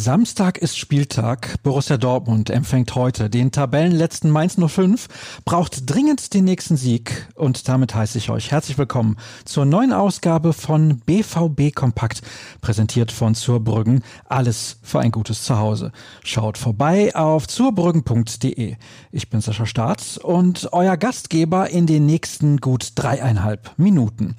Samstag ist Spieltag. Borussia Dortmund empfängt heute den Tabellenletzten Mainz 05, braucht dringend den nächsten Sieg und damit heiße ich euch herzlich willkommen zur neuen Ausgabe von BVB Kompakt, präsentiert von Zurbrüggen. Alles für ein gutes Zuhause. Schaut vorbei auf zurbrüggen.de. Ich bin Sascha Staat und euer Gastgeber in den nächsten gut dreieinhalb Minuten.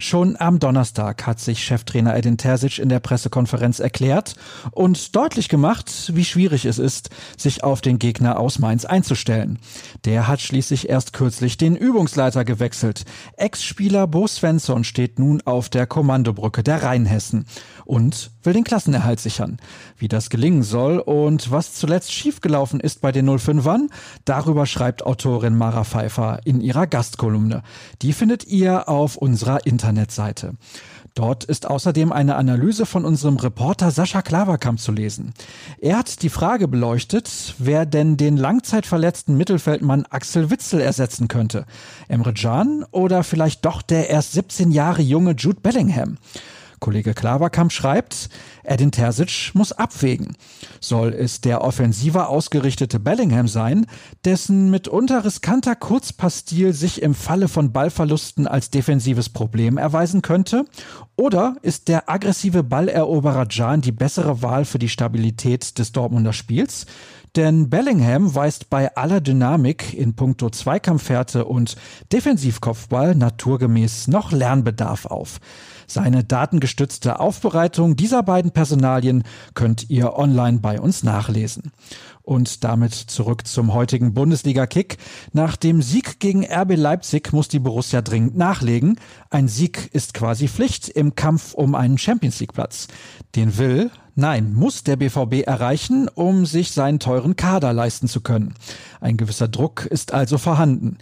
Schon am Donnerstag hat sich Cheftrainer Edin Terzic in der Pressekonferenz erklärt und deutlich gemacht, wie schwierig es ist, sich auf den Gegner aus Mainz einzustellen. Der hat schließlich erst kürzlich den Übungsleiter gewechselt. Ex-Spieler Bo Svensson steht nun auf der Kommandobrücke der Rheinhessen und will den Klassenerhalt sichern. Wie das gelingen soll und was zuletzt schiefgelaufen ist bei den 05ern, darüber schreibt Autorin Mara Pfeiffer in ihrer Gastkolumne. Die findet ihr auf unserer Internetseite. Dort ist außerdem eine Analyse von unserem Reporter Sascha Klaverkamp zu lesen. Er hat die Frage beleuchtet, wer denn den langzeitverletzten Mittelfeldmann Axel Witzel ersetzen könnte. Emre Can oder vielleicht doch der erst 17 Jahre junge Jude Bellingham. Kollege Klaverkamp schreibt, Edin Terzic muss abwägen. Soll es der offensiver ausgerichtete Bellingham sein, dessen mitunter riskanter Kurzpassstil sich im Falle von Ballverlusten als defensives Problem erweisen könnte? Oder ist der aggressive Balleroberer Jan die bessere Wahl für die Stabilität des Dortmunder Spiels? Denn Bellingham weist bei aller Dynamik in puncto Zweikampfhärte und Defensivkopfball naturgemäß noch Lernbedarf auf. Seine datengestützte Aufbereitung dieser beiden Personalien könnt ihr online bei uns nachlesen. Und damit zurück zum heutigen Bundesliga-Kick. Nach dem Sieg gegen RB Leipzig muss die Borussia dringend nachlegen. Ein Sieg ist quasi Pflicht im Kampf um einen Champions League-Platz. Den will, nein, muss der BVB erreichen, um sich seinen teuren Kader leisten zu können. Ein gewisser Druck ist also vorhanden.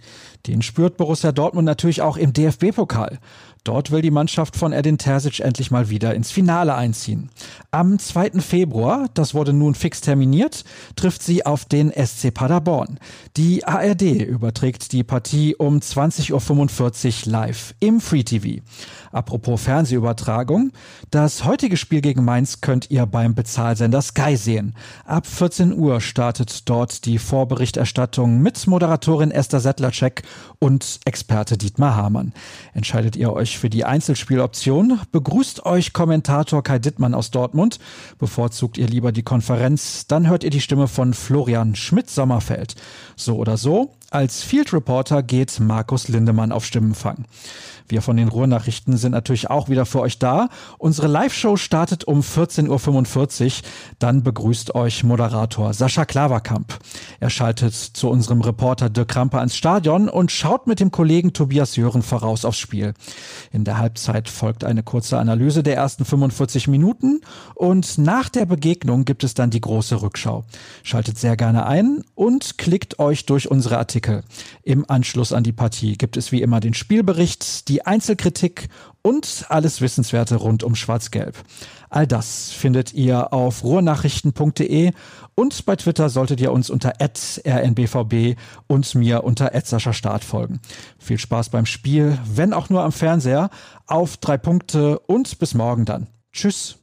Den spürt Borussia Dortmund natürlich auch im DFB-Pokal. Dort will die Mannschaft von Edin Terzic endlich mal wieder ins Finale einziehen. Am 2. Februar, das wurde nun fix terminiert, trifft sie auf den SC Paderborn. Die ARD überträgt die Partie um 20.45 Uhr live im Free TV. Apropos Fernsehübertragung, das heutige Spiel gegen Mainz könnt ihr beim Bezahlsender Sky sehen. Ab 14 Uhr startet dort die Vorberichterstattung mit Moderatorin Esther Settlercheck und Experte Dietmar Hamann. Entscheidet ihr euch für die Einzelspieloption? Begrüßt euch Kommentator Kai Dittmann aus Dortmund. Bevorzugt ihr lieber die Konferenz? Dann hört ihr die Stimme von Florian Schmidt-Sommerfeld. So oder so, als Field Reporter geht Markus Lindemann auf Stimmenfang. Wir von den Ruhrnachrichten sind natürlich auch wieder für euch da. Unsere Live-Show startet um 14.45 Uhr. Dann begrüßt euch Moderator Sascha Klaverkamp. Er schaltet zu unserem Reporter Dirk Kramper ins Stadion und schaut mit dem Kollegen Tobias Jören voraus aufs Spiel. In der Halbzeit folgt eine kurze Analyse der ersten 45 Minuten und nach der Begegnung gibt es dann die große Rückschau. Schaltet sehr gerne ein und klickt euch durch unsere Artikel. Im Anschluss an die Partie gibt es wie immer den Spielbericht, die Einzelkritik und alles Wissenswerte rund um Schwarz-Gelb. All das findet ihr auf ruhrnachrichten.de und bei Twitter solltet ihr uns unter rnbvb und mir unter Start folgen. Viel Spaß beim Spiel, wenn auch nur am Fernseher. Auf drei Punkte und bis morgen dann. Tschüss.